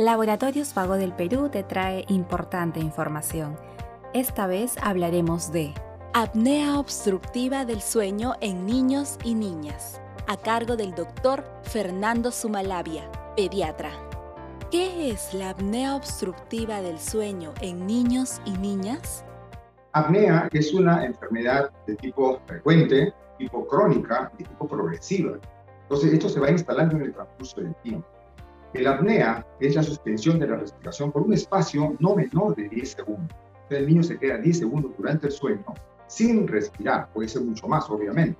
Laboratorios Vago del Perú te trae importante información. Esta vez hablaremos de apnea obstructiva del sueño en niños y niñas, a cargo del doctor Fernando Sumalabia, pediatra. ¿Qué es la apnea obstructiva del sueño en niños y niñas? Apnea es una enfermedad de tipo frecuente, tipo crónica y tipo progresiva. Entonces, esto se va instalando en el transcurso del tiempo. El apnea es la suspensión de la respiración por un espacio no menor de 10 segundos. Entonces, el niño se queda 10 segundos durante el sueño sin respirar, puede ser mucho más, obviamente.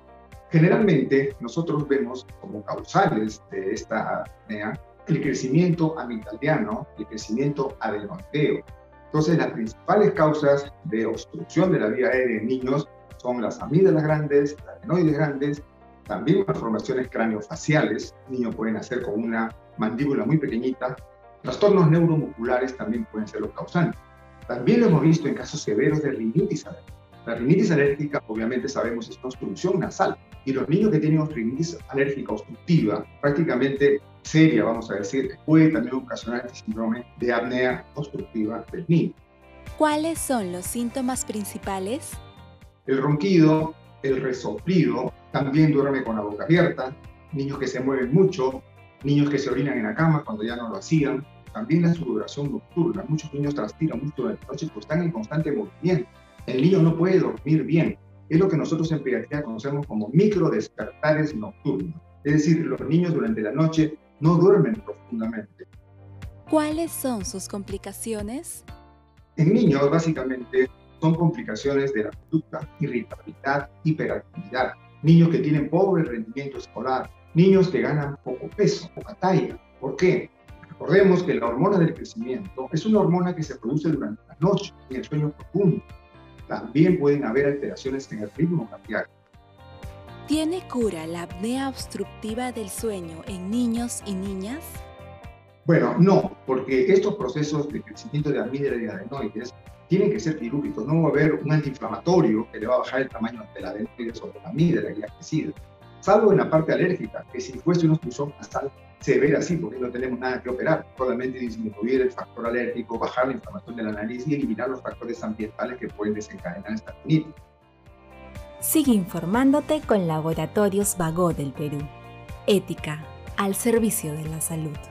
Generalmente, nosotros vemos como causales de esta apnea el crecimiento amigdaliano, el crecimiento adenoideo. Entonces, las principales causas de obstrucción de la vía aérea en niños son las amígdalas grandes, las adenoides grandes, también malformaciones craneofaciales. Niños pueden nacer con una mandíbula muy pequeñita. Trastornos neuromusculares también pueden ser los causantes. También lo hemos visto en casos severos de rinitis alérgica. La rinitis alérgica, obviamente sabemos, es una obstrucción nasal. Y los niños que tienen rinitis alérgica obstructiva, prácticamente seria, vamos a decir, puede también ocasionar este síndrome de apnea obstructiva del niño. ¿Cuáles son los síntomas principales? El ronquido, el resoplido, también duerme con la boca abierta, niños que se mueven mucho, niños que se orinan en la cama cuando ya no lo hacían, también la sudoración nocturna. Muchos niños transpiran mucho durante la noche porque están en constante movimiento. El niño no puede dormir bien. Es lo que nosotros en pediatría conocemos como micro despertares nocturnos. Es decir, los niños durante la noche no duermen profundamente. ¿Cuáles son sus complicaciones? En niños, básicamente, son complicaciones de la conducta, irritabilidad, hiperactividad. Niños que tienen pobre rendimiento escolar, niños que ganan poco peso, poca talla. ¿Por qué? Recordemos que la hormona del crecimiento es una hormona que se produce durante la noche, en el sueño profundo. También pueden haber alteraciones en el ritmo cardíaco. ¿Tiene cura la apnea obstructiva del sueño en niños y niñas? Bueno, no, porque estos procesos de crecimiento de amígdala y adenoides tienen que ser quirúrgicos. No va a haber un antiinflamatorio que le va a bajar el tamaño de la adenoides sobre la amígdala que ha crecido salvo en la parte alérgica, que si fuese una obstrucción nasal se ve así, porque no tenemos nada que operar, solamente disminuir el factor alérgico, bajar la inflamación de la nariz y eliminar los factores ambientales que pueden desencadenar esta rinitis. Sigue informándote con Laboratorios Vago del Perú. Ética al servicio de la salud.